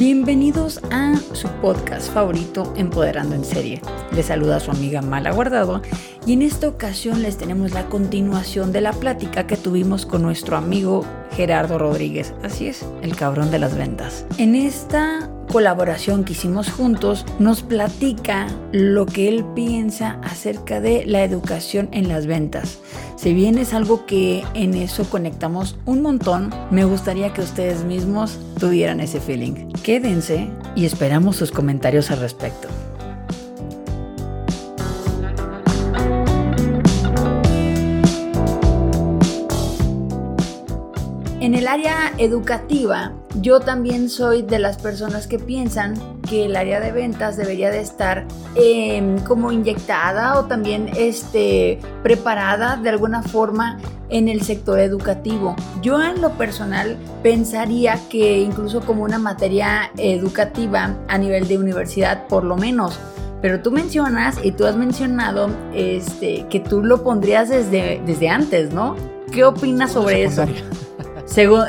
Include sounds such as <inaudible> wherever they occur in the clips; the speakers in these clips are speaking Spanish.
Bienvenidos a su podcast favorito Empoderando en Serie. Les saluda su amiga Mala Guardado y en esta ocasión les tenemos la continuación de la plática que tuvimos con nuestro amigo Gerardo Rodríguez. Así es, el cabrón de las ventas. En esta colaboración que hicimos juntos, nos platica lo que él piensa acerca de la educación en las ventas. Si bien es algo que en eso conectamos un montón, me gustaría que ustedes mismos tuvieran ese feeling. Quédense y esperamos sus comentarios al respecto. En el área educativa, yo también soy de las personas que piensan que el área de ventas debería de estar em, como inyectada o también este, preparada de alguna forma en el sector educativo. Yo en lo personal pensaría que incluso como una materia educativa a nivel de universidad por lo menos. Pero tú mencionas y tú has mencionado este, que tú lo pondrías desde, desde antes, ¿no? ¿Qué opinas sobre eso?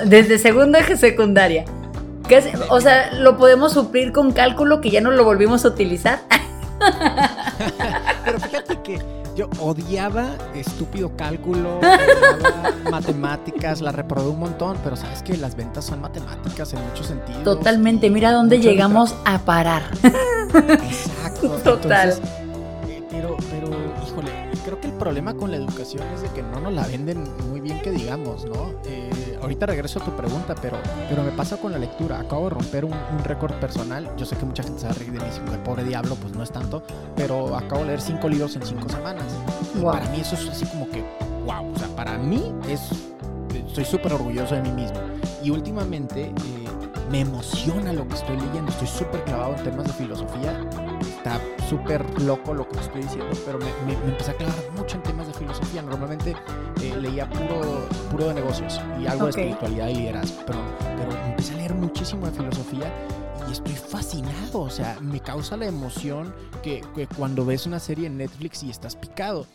Desde segundo eje secundaria. o sea, lo podemos suplir con cálculo que ya no lo volvimos a utilizar. Pero fíjate que yo odiaba estúpido cálculo, <laughs> odiaba matemáticas, la reprobé un montón, pero sabes que las ventas son matemáticas en muchos sentidos. Totalmente, mira dónde llegamos a parar. Exacto. <laughs> Total. Eh, pero, pero, híjole, creo que el problema con la educación es de que no nos la venden muy bien que digamos, ¿no? Eh, ahorita regreso a tu pregunta, pero, pero me pasa con la lectura. Acabo de romper un, récord personal. Yo sé que mucha gente se va a reír de mí, el pobre diablo, pues no es tanto, pero acabo de leer cinco libros en cinco semanas. Para mí eso es así como que, wow, o sea, para mí es, estoy súper orgulloso de mí mismo. Y últimamente eh, me emociona lo que estoy leyendo, estoy súper clavado en temas de filosofía está súper loco lo que te estoy diciendo, pero me, me, empecé a clavar mucho en temas de filosofía. Normalmente eh, leía puro, puro de negocios y algo de espiritualidad y liderazgo, pero, pero empecé a leer muchísimo de filosofía y estoy fascinado. O sea, me causa la emoción que, que cuando ves una serie en Netflix y estás picado.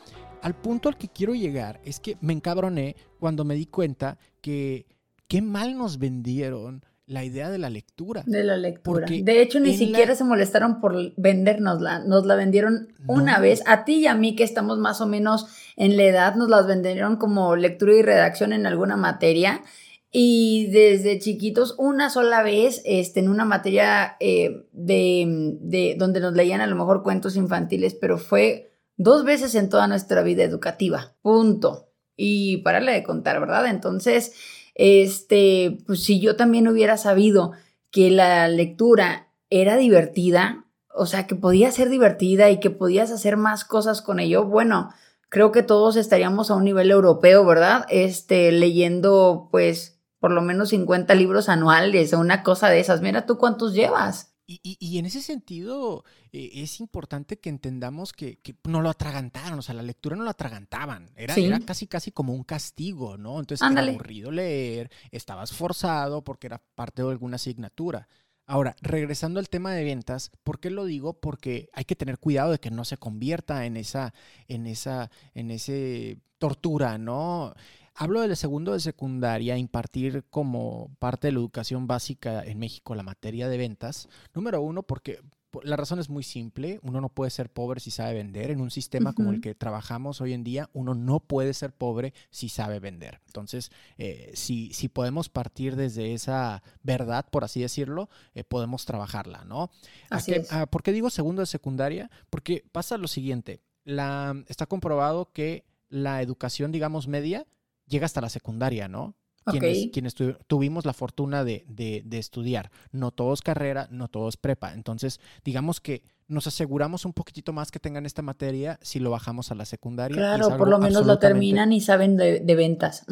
Al punto al que quiero llegar es que me encabroné cuando me di cuenta que qué mal nos vendieron la idea de la lectura. De la lectura. de hecho, ni siquiera se molestaron por vendernosla. Nos la vendieron una vez. A ti y a mí, que estamos más o menos en la edad, nos las vendieron como lectura y redacción en alguna materia. Y desde chiquitos, una sola vez, este, en una materia eh, de, de, donde nos leían a lo mejor cuentos infantiles, pero fue dos veces en toda nuestra vida educativa. Punto. Y pararle de contar, ¿verdad? Entonces, este, pues si yo también hubiera sabido que la lectura era divertida, o sea, que podía ser divertida y que podías hacer más cosas con ello, bueno, creo que todos estaríamos a un nivel europeo, ¿verdad? Este, leyendo, pues, por lo menos 50 libros anuales o una cosa de esas. Mira tú cuántos llevas. Y, en ese sentido eh, es importante que entendamos que, no lo atragantaron, o sea, la lectura no lo atragantaban, era, era casi casi como un castigo, ¿no? Entonces era aburrido leer, estabas forzado porque era parte de alguna asignatura. Ahora, regresando al tema de ventas, ¿por qué lo digo? Porque hay que tener cuidado de que no se convierta en esa, en esa, en ese tortura, ¿no? Hablo del segundo de secundaria, impartir como parte de la educación básica en México la materia de ventas. Número uno, porque la razón es muy simple. Uno no puede ser pobre si sabe vender. En un sistema como el que trabajamos hoy en día, uno no puede ser pobre si sabe vender. Entonces, eh, si, si, podemos partir desde esa verdad, por así decirlo, eh, podemos trabajarla, ¿no? Así ah, ¿Por qué digo segundo de secundaria? Porque pasa lo siguiente. La, está comprobado que la educación, digamos, media, llega hasta la secundaria, ¿no? Quienes, tuvimos la fortuna de, estudiar. No todos carrera, no todos prepa. Entonces, digamos que nos aseguramos un poquitito más que tengan esta materia si lo bajamos a la secundaria. Claro, por lo menos lo terminan y saben de, ventas.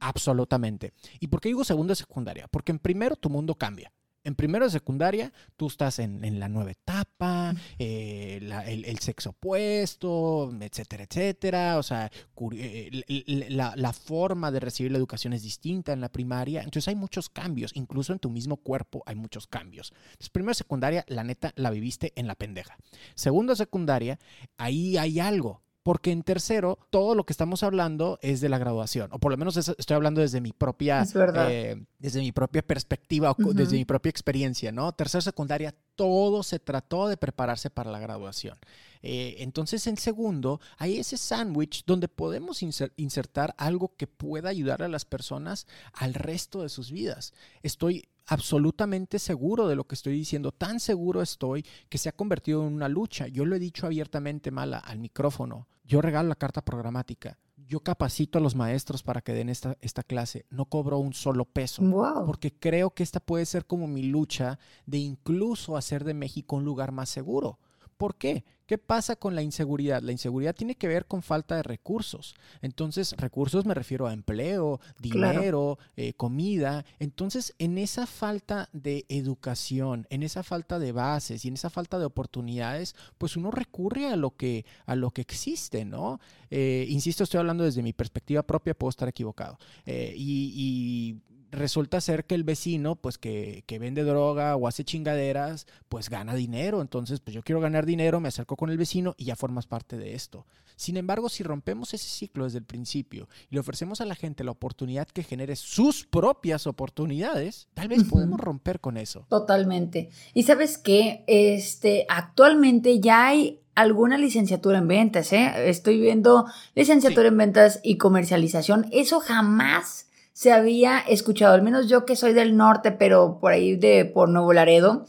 Absolutamente. ¿Y por qué digo segundo de secundaria? Porque en primero tu mundo cambia en primero de secundaria, tú estás en, la nueva etapa, eh, el, sexo opuesto, etcétera, etcétera. O sea, eh, la, forma de recibir la educación es distinta en la primaria. Entonces hay muchos cambios. Incluso en tu mismo cuerpo hay muchos cambios. Entonces, primero de secundaria, la neta, la viviste en la pendeja. Segundo de secundaria, ahí hay algo porque en tercero todo lo que estamos hablando es de la graduación, o por lo menos estoy hablando desde mi propia, eh, desde mi propia perspectiva o desde mi propia experiencia, ¿no? Tercero secundaria, todo se trató de prepararse para la graduación. Eh, entonces, en segundo, hay ese sándwich donde podemos insertar algo que pueda ayudar a las personas al resto de sus vidas. Estoy absolutamente seguro de lo que estoy diciendo, tan seguro estoy que se ha convertido en una lucha. Yo lo he dicho abiertamente, Mala, al micrófono. Yo regalo la carta programática. Yo capacito a los maestros para que den esta, esta clase. No cobro un solo peso. Porque creo que esta puede ser como mi lucha de incluso hacer de México un lugar más seguro. ¿Por qué? ¿Qué pasa con la inseguridad? La inseguridad tiene que ver con falta de recursos. Entonces, recursos me refiero a empleo, dinero, eh, comida. Entonces, en esa falta de educación, en esa falta de bases y en esa falta de oportunidades, pues uno recurre a lo que, a lo que existe, ¿no? Eh, insisto, estoy hablando desde mi perspectiva propia, puedo estar equivocado. Eh, y resulta ser que el vecino, pues que, vende droga o hace chingaderas, pues gana dinero. Entonces, pues yo quiero ganar dinero, me acerco con el vecino y ya formas parte de esto. Sin embargo, si rompemos ese ciclo desde el principio y le ofrecemos a la gente la oportunidad que genere sus propias oportunidades, tal vez podemos romper con eso. Totalmente. Y sabes qué, este, actualmente ya hay alguna licenciatura en ventas, ¿eh? Estoy viendo licenciatura en ventas y comercialización. Eso jamás se había escuchado, al menos yo que soy del norte, pero por ahí de por Nuevo Laredo,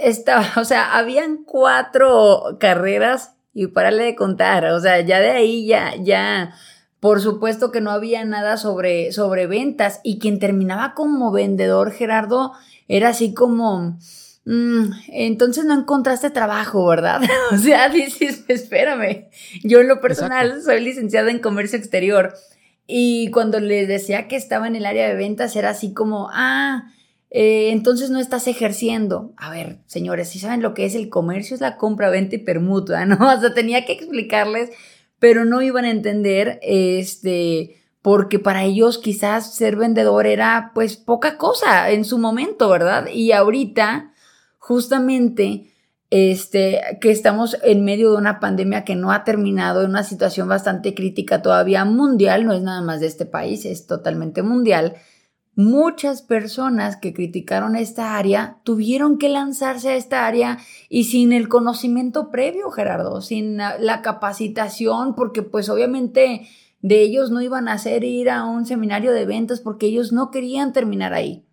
estaba, <laughs> o sea, habían cuatro carreras y pararle de contar, o sea, ya de ahí ya, ya, por supuesto que no había nada sobre, sobre ventas y quien terminaba como vendedor, Gerardo, era así como, mm, entonces no encontraste trabajo, ¿verdad? <laughs> o sea, dices, espérame, yo en lo personal soy licenciada en comercio exterior y cuando les decía que estaba en el área de ventas, era así como, ah, eh, entonces no estás ejerciendo. A ver, señores, si saben lo que es el comercio, es la compra, venta y permuta, <laughs> ¿no? O sea, tenía que explicarles, pero no iban a entender, este, porque para ellos quizás ser vendedor era pues poca cosa en su momento, ¿verdad? Y ahorita, justamente, este, que estamos en medio de una pandemia que no ha terminado, en una situación bastante crítica todavía mundial, no es nada más de este país, es totalmente mundial. Muchas personas que criticaron esta área tuvieron que lanzarse a esta área y sin el conocimiento previo, Gerardo, sin la capacitación, porque pues obviamente de ellos no iban a hacer ir a un seminario de ventas porque ellos no querían terminar ahí.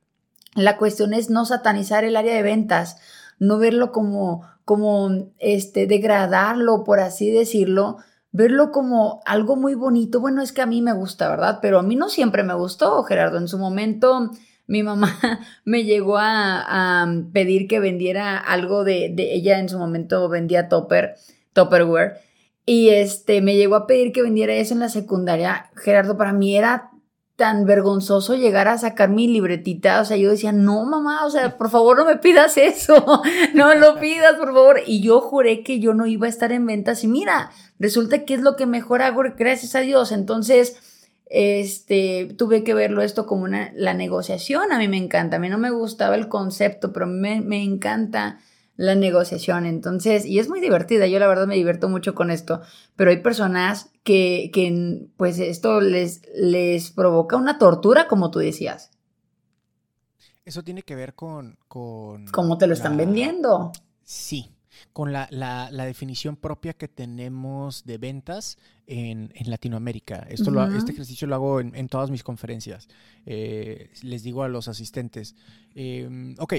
La cuestión es no satanizar el área de ventas no verlo como, como, este, degradarlo, por así decirlo, verlo como algo muy bonito. Bueno, es que a mí me gusta, ¿verdad? Pero a mí no siempre me gustó, Gerardo. En su momento, mi mamá <laughs> me llegó a, pedir que vendiera algo de, de, ella en su momento vendía topper, topperware. Y este, me llegó a pedir que vendiera eso en la secundaria. Gerardo, para mí era tan vergonzoso llegar a sacar mi libretita, o sea, yo decía, no, mamá, o sea, por favor no me pidas eso, <laughs> no lo pidas, por favor. Y yo juré que yo no iba a estar en ventas y mira, resulta que es lo que mejor hago, gracias a Dios. Entonces, este, tuve que verlo esto como una, la negociación, a mí me encanta, a mí no me gustaba el concepto, pero me, me encanta la negociación. Entonces, y es muy divertida, yo la verdad me divierto mucho con esto, pero hay personas que, que pues esto les, les provoca una tortura, como tú decías. Eso tiene que ver con... con ¿Cómo te lo están vendiendo? Sí, con la, la, definición propia que tenemos de ventas en, en Latinoamérica. Esto este ejercicio lo hago en, todas mis conferencias. Eh, les digo a los asistentes, eh, ok,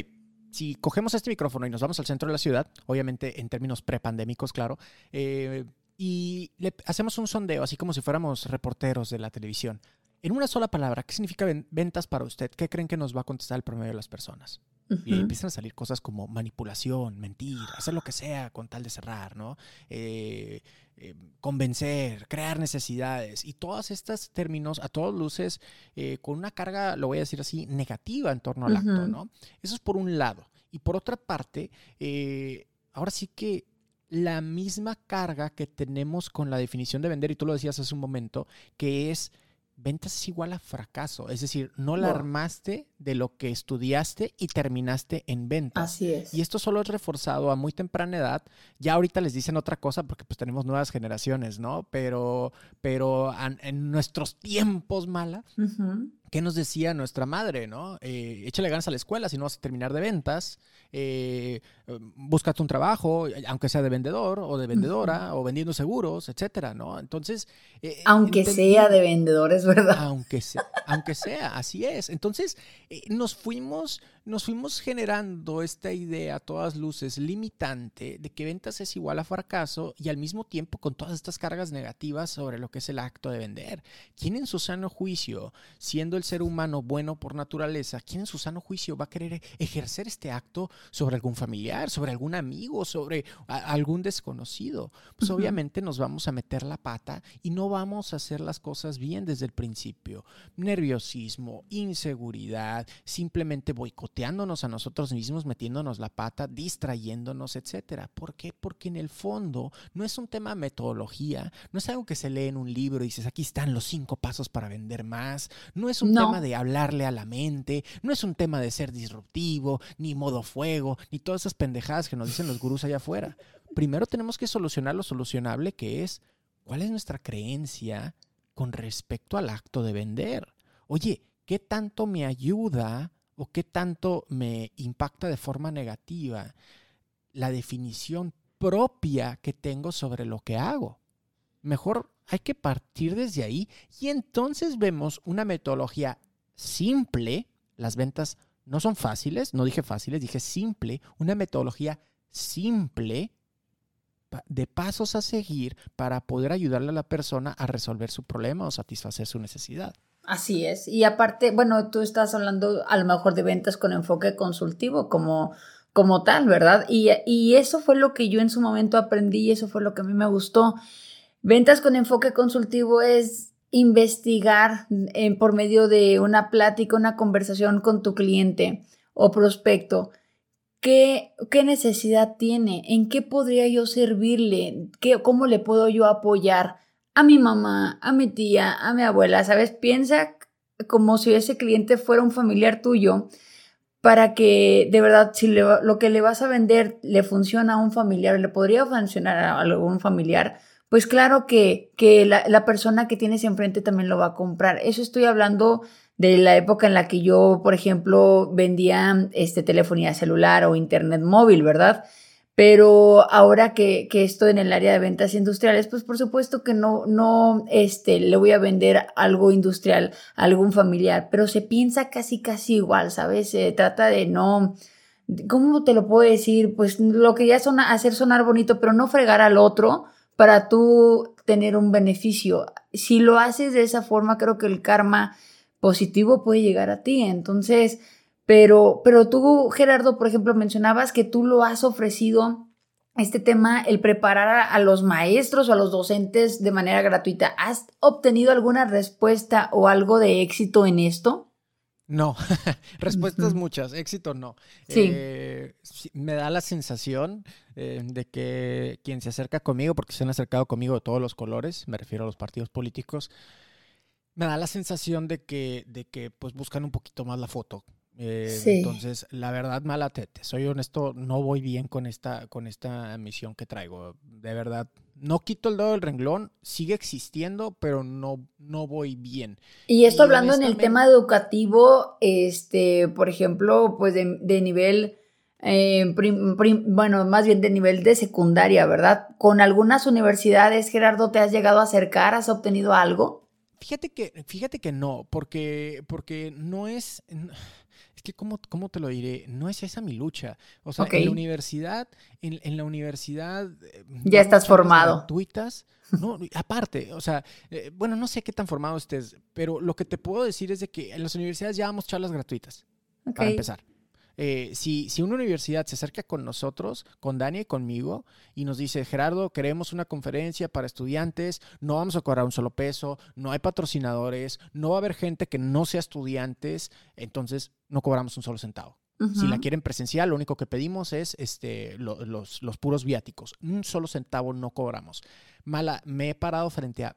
si cogemos este micrófono y nos vamos al centro de la ciudad, obviamente en términos prepandémicos, claro, eh, y le hacemos un sondeo, así como si fuéramos reporteros de la televisión. En una sola palabra, ¿qué significa ventas para usted? ¿Qué creen que nos va a contestar el promedio de las personas? Y empiezan a salir cosas como manipulación, mentir, hacer lo que sea con tal de cerrar, ¿no? Eh, eh, convencer, crear necesidades y todos estos términos a todas luces con una carga, lo voy a decir así, negativa en torno al acto, ¿no? Eso es por un lado. Y por otra parte, eh, ahora sí que la misma carga que tenemos con la definición de vender, y tú lo decías hace un momento, que es ventas es igual a fracaso. Es decir, no la armaste de lo que estudiaste y terminaste en ventas. Así es. Y esto solo es reforzado a muy temprana edad. Ya ahorita les dicen otra cosa porque pues tenemos nuevas generaciones, ¿no? Pero, pero en nuestros tiempos malas, ¿qué nos decía nuestra madre, no? Eh, échale ganas a la escuela si no vas a terminar de ventas. Eh, búscate un trabajo, aunque sea de vendedor o de vendedora o vendiendo seguros, etcétera, ¿no? Entonces... Eh, aunque sea de vendedores, ¿verdad? Aunque sea, aunque sea, así es. Entonces, eh, nos fuimos nos fuimos generando esta idea a todas luces limitante de que ventas es igual a fracaso y al mismo tiempo con todas estas cargas negativas sobre lo que es el acto de vender. ¿Quién en su sano juicio, siendo el ser humano bueno por naturaleza, quién en su sano juicio va a querer ejercer este acto sobre algún familiar, sobre algún amigo, sobre algún desconocido? Pues obviamente nos vamos a meter la pata y no vamos a hacer las cosas bien desde el principio. Nerviosismo, inseguridad, simplemente a nosotros mismos, metiéndonos la pata, distrayéndonos, etcétera. ¿Por qué? Porque en el fondo no es un tema de metodología, no es algo que se lee en un libro y dices, aquí están los cinco pasos para vender más, no es un tema de hablarle a la mente, no es un tema de ser disruptivo, ni modo fuego, ni todas esas pendejadas que nos dicen los gurús allá afuera. Primero tenemos que solucionar lo solucionable que es, ¿cuál es nuestra creencia con respecto al acto de vender? Oye, ¿qué tanto me ayuda o qué tanto me impacta de forma negativa la definición propia que tengo sobre lo que hago. Mejor hay que partir desde ahí y entonces vemos una metodología simple. Las ventas no son fáciles, no dije fáciles, dije simple, una metodología simple de pasos a seguir para poder ayudarle a la persona a resolver su problema o satisfacer su necesidad. Así es. Y aparte, bueno, tú estás hablando a lo mejor de ventas con enfoque consultivo como, como tal, ¿verdad? Y, y eso fue lo que yo en su momento aprendí y eso fue lo que a mí me gustó. Ventas con enfoque consultivo es investigar en, por medio de una plática, una conversación con tu cliente o prospecto. ¿Qué, ¿Qué necesidad tiene? ¿En qué podría yo servirle? ¿Qué, ¿Cómo le puedo yo apoyar? A mi mamá, a mi tía, a mi abuela, ¿sabes? Piensa como si ese cliente fuera un familiar tuyo para que de verdad si lo que le vas a vender le funciona a un familiar, le podría funcionar a algún familiar, pues claro que, que la, la, persona que tienes enfrente también lo va a comprar. Eso estoy hablando de la época en la que yo, por ejemplo, vendía este, telefonía celular o internet móvil, ¿verdad? Pero ahora que, que, estoy en el área de ventas industriales, pues por supuesto que no, no este, le voy a vender algo industrial a algún familiar, pero se piensa casi, casi igual, ¿sabes? Se trata de no, ¿cómo te lo puedo decir? Pues lo que ya es hacer sonar bonito, pero no fregar al otro para tú tener un beneficio. Si lo haces de esa forma, creo que el karma positivo puede llegar a ti. Entonces, pero, pero tú, Gerardo, por ejemplo, mencionabas que tú lo has ofrecido este tema, el preparar a, los maestros o a los docentes de manera gratuita. ¿Has obtenido alguna respuesta o algo de éxito en esto? No, <laughs> respuestas muchas, éxito no. Eh, me da la sensación eh, de que quien se acerca conmigo, porque se han acercado conmigo de todos los colores, me refiero a los partidos políticos, me da la sensación de que, de que pues buscan un poquito más la foto, eh, entonces, la verdad, mala te, soy honesto, no voy bien con esta, con esta misión que traigo. De verdad, no quito el dedo del renglón, sigue existiendo, pero no, no voy bien. Y esto hablando en el tema educativo, este, por ejemplo, pues de, nivel, eh, bueno, más bien de nivel de secundaria, ¿verdad? Con algunas universidades, Gerardo, ¿te has llegado a acercar? ¿Has obtenido algo? Fíjate que, fíjate que no, porque, porque no es es que, ¿cómo, ¿cómo, te lo diré? No es esa mi lucha. O sea, en la universidad, en, la universidad... Eh, ya estás formado. Gratuitas. No, aparte, o sea, eh, bueno, no sé qué tan formado estés, pero lo que te puedo decir es de que en las universidades ya damos charlas gratuitas. Para empezar. Eh, si, si, una universidad se acerca con nosotros, con Dani y conmigo, y nos dice, Gerardo, queremos una conferencia para estudiantes, no vamos a cobrar un solo peso, no hay patrocinadores, no va a haber gente que no sea estudiantes, entonces no cobramos un solo centavo. Si la quieren presencial, lo único que pedimos es este, los, los puros viáticos. Un solo centavo no cobramos. Mala, me he parado frente a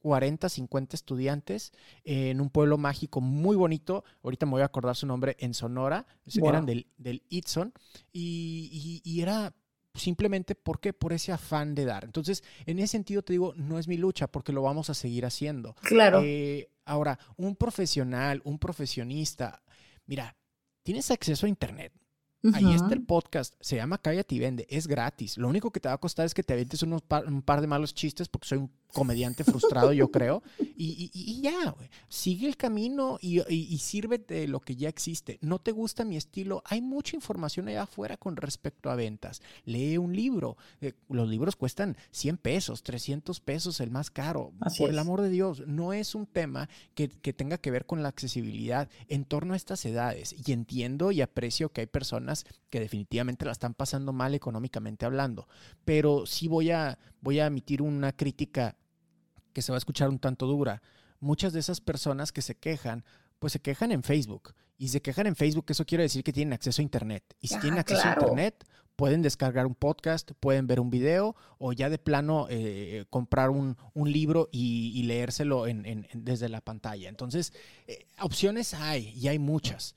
40, 50 estudiantes en un pueblo mágico muy bonito. Ahorita me voy a acordar su nombre en Sonora. Eran del, del Itson. Y, y, era simplemente porque por ese afán de dar. Entonces, en ese sentido te digo, no es mi lucha porque lo vamos a seguir haciendo. Claro. Eh, ahora, un profesional, un profesionista, mira, tienes acceso a Internet. Ahí está el podcast, se llama Cállate y Vende, es gratis. Lo único que te va a costar es que te aventes unos un par de malos chistes porque soy un comediante frustrado, yo creo. Y, y, ya, güey. Sigue el camino y, y, sírvete de lo que ya existe. ¿No te gusta mi estilo? Hay mucha información allá afuera con respecto a ventas. Lee un libro. Eh, los libros cuestan 100 pesos, 300 pesos el más caro. Por el amor de Dios, no es un tema que, que tenga que ver con la accesibilidad en torno a estas edades. Y entiendo y aprecio que hay personas que definitivamente la están pasando mal económicamente hablando. Pero sí voy a, voy a emitir una crítica que se va a escuchar un tanto dura. Muchas de esas personas que se quejan, pues se quejan en Facebook. Y se quejan en Facebook, eso quiere decir que tienen acceso a Internet. Y si tienen acceso a Internet, pueden descargar un podcast, pueden ver un video o ya de plano eh, comprar un, libro y, leérselo desde la pantalla. Entonces, eh, opciones hay y hay muchas.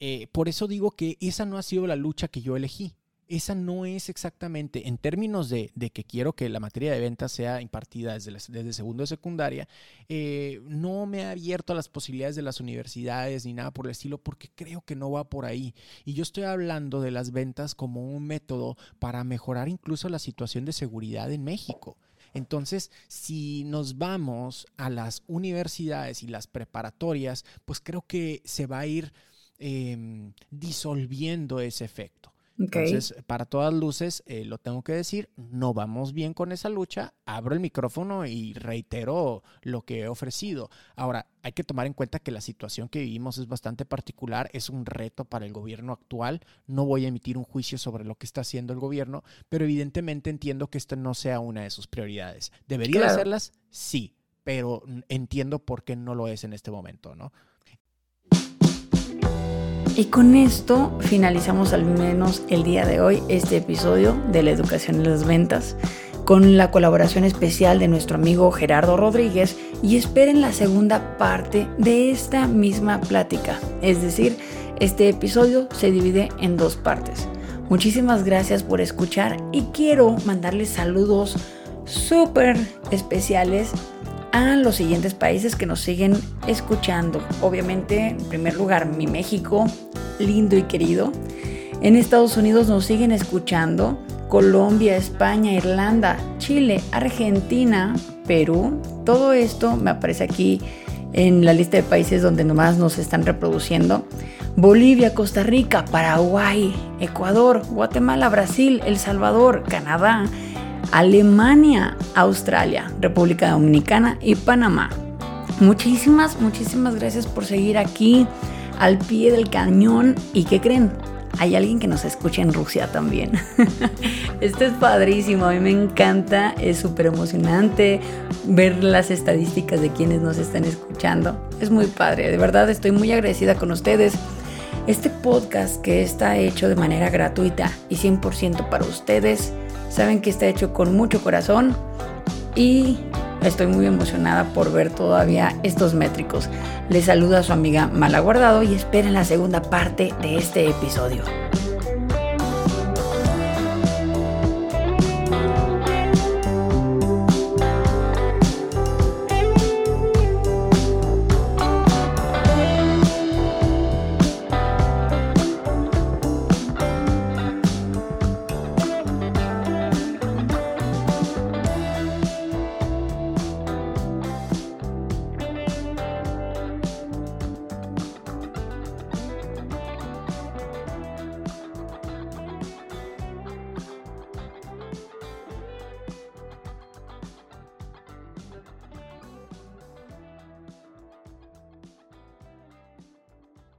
Eh, por eso digo que esa no ha sido la lucha que yo elegí esa no es exactamente, en términos de, que quiero que la materia de ventas sea impartida desde, desde segundo de secundaria, eh, no me ha abierto a las posibilidades de las universidades ni nada por el estilo, porque creo que no va por ahí. Y yo estoy hablando de las ventas como un método para mejorar incluso la situación de seguridad en México. Entonces, si nos vamos a las universidades y las preparatorias, pues creo que se va a ir em, disolviendo ese efecto. Entonces, para todas luces, eh, lo tengo que decir, no vamos bien con esa lucha. Abro el micrófono y reitero lo que he ofrecido. Ahora, hay que tomar en cuenta que la situación que vivimos es bastante particular, es un reto para el gobierno actual. No voy a emitir un juicio sobre lo que está haciendo el gobierno, pero evidentemente entiendo que esto no sea una de sus prioridades. ¿Debería hacerlas? Sí, pero entiendo por qué no lo es en este momento, ¿no? Y con esto finalizamos al menos el día de hoy este episodio de la educación en las ventas con la colaboración especial de nuestro amigo Gerardo Rodríguez y esperen la segunda parte de esta misma plática. Es decir, este episodio se divide en dos partes. Muchísimas gracias por escuchar y quiero mandarles saludos súper especiales los siguientes países que nos siguen escuchando. Obviamente, en primer lugar, mi México, lindo y querido. En Estados Unidos nos siguen escuchando Colombia, España, Irlanda, Chile, Argentina, Perú. Todo esto me aparece aquí en la lista de países donde nomás nos están reproduciendo. Bolivia, Costa Rica, Paraguay, Ecuador, Guatemala, Brasil, El Salvador, Canadá, Alemania, Australia, República Dominicana y Panamá. Muchísimas, muchísimas gracias por seguir aquí al pie del cañón. ¿Y qué creen? Hay alguien que nos escucha en Rusia también. <laughs> Esto es padrísimo, a mí me encanta, es súper emocionante ver las estadísticas de quienes nos están escuchando. Es muy padre, de verdad estoy muy agradecida con ustedes. Este podcast que está hecho de manera gratuita y 100% para ustedes, saben que está hecho con mucho corazón y Estoy muy emocionada por ver todavía estos métricos. Les saluda su amiga Malaguardado y esperen la segunda parte de este episodio.